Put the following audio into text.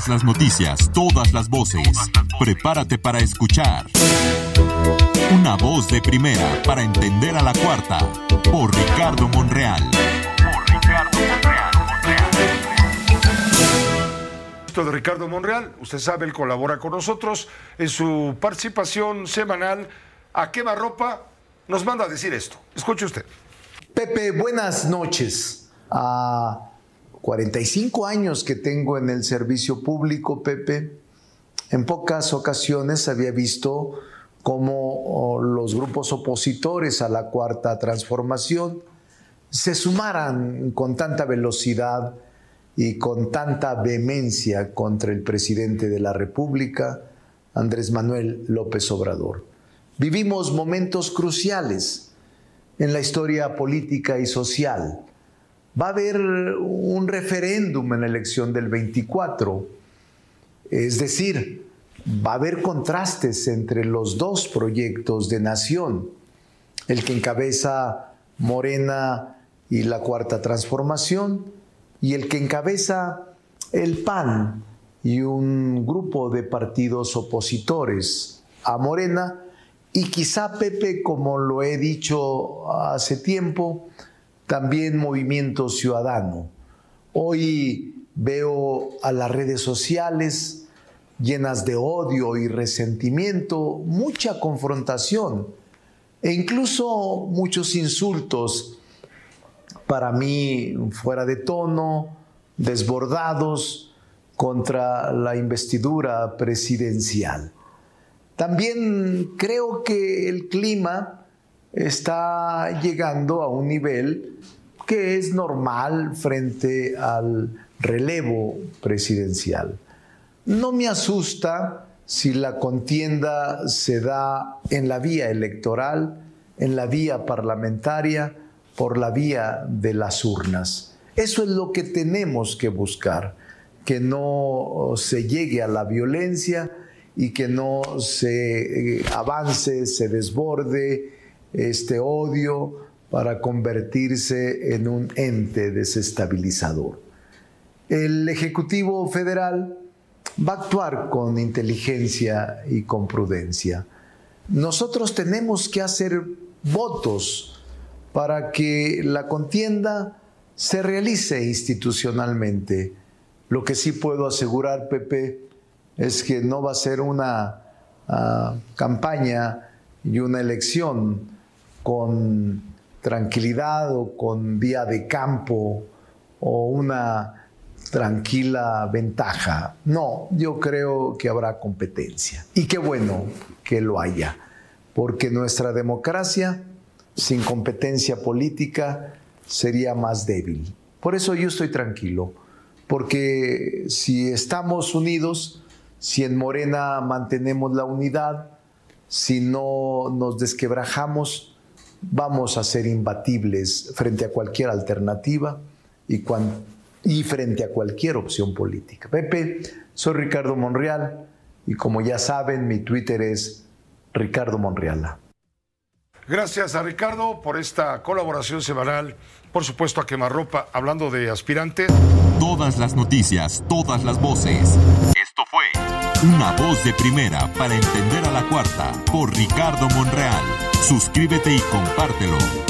Todas las noticias, todas las voces. Prepárate para escuchar. Una voz de primera para entender a la cuarta. Por Ricardo Monreal. Por Ricardo Monreal. de Ricardo Monreal, usted sabe, él colabora con nosotros en su participación semanal a Quemarropa, nos manda a decir esto. Escuche usted. Pepe, buenas noches. A 45 años que tengo en el servicio público, Pepe, en pocas ocasiones había visto cómo oh, los grupos opositores a la cuarta transformación se sumaran con tanta velocidad y con tanta vehemencia contra el presidente de la República, Andrés Manuel López Obrador. Vivimos momentos cruciales en la historia política y social. Va a haber un referéndum en la elección del 24, es decir, va a haber contrastes entre los dos proyectos de nación, el que encabeza Morena y la Cuarta Transformación, y el que encabeza el PAN y un grupo de partidos opositores a Morena, y quizá Pepe, como lo he dicho hace tiempo, también Movimiento Ciudadano. Hoy veo a las redes sociales llenas de odio y resentimiento, mucha confrontación e incluso muchos insultos para mí fuera de tono, desbordados contra la investidura presidencial. También creo que el clima está llegando a un nivel que es normal frente al relevo presidencial. No me asusta si la contienda se da en la vía electoral, en la vía parlamentaria, por la vía de las urnas. Eso es lo que tenemos que buscar, que no se llegue a la violencia y que no se eh, avance, se desborde este odio para convertirse en un ente desestabilizador. El Ejecutivo Federal va a actuar con inteligencia y con prudencia. Nosotros tenemos que hacer votos para que la contienda se realice institucionalmente. Lo que sí puedo asegurar, Pepe, es que no va a ser una ah, campaña y una elección con tranquilidad o con vía de campo o una tranquila ventaja. No, yo creo que habrá competencia. Y qué bueno que lo haya, porque nuestra democracia sin competencia política sería más débil. Por eso yo estoy tranquilo, porque si estamos unidos, si en Morena mantenemos la unidad, si no nos desquebrajamos, vamos a ser imbatibles frente a cualquier alternativa y, y frente a cualquier opción política. Pepe, soy Ricardo Monreal y como ya saben, mi Twitter es Ricardo Monreala. Gracias a Ricardo por esta colaboración semanal. Por supuesto a Quemarropa, hablando de aspirantes. Todas las noticias, todas las voces. Esto fue Una voz de primera para entender a la cuarta por Ricardo Monreal. Suscríbete y compártelo.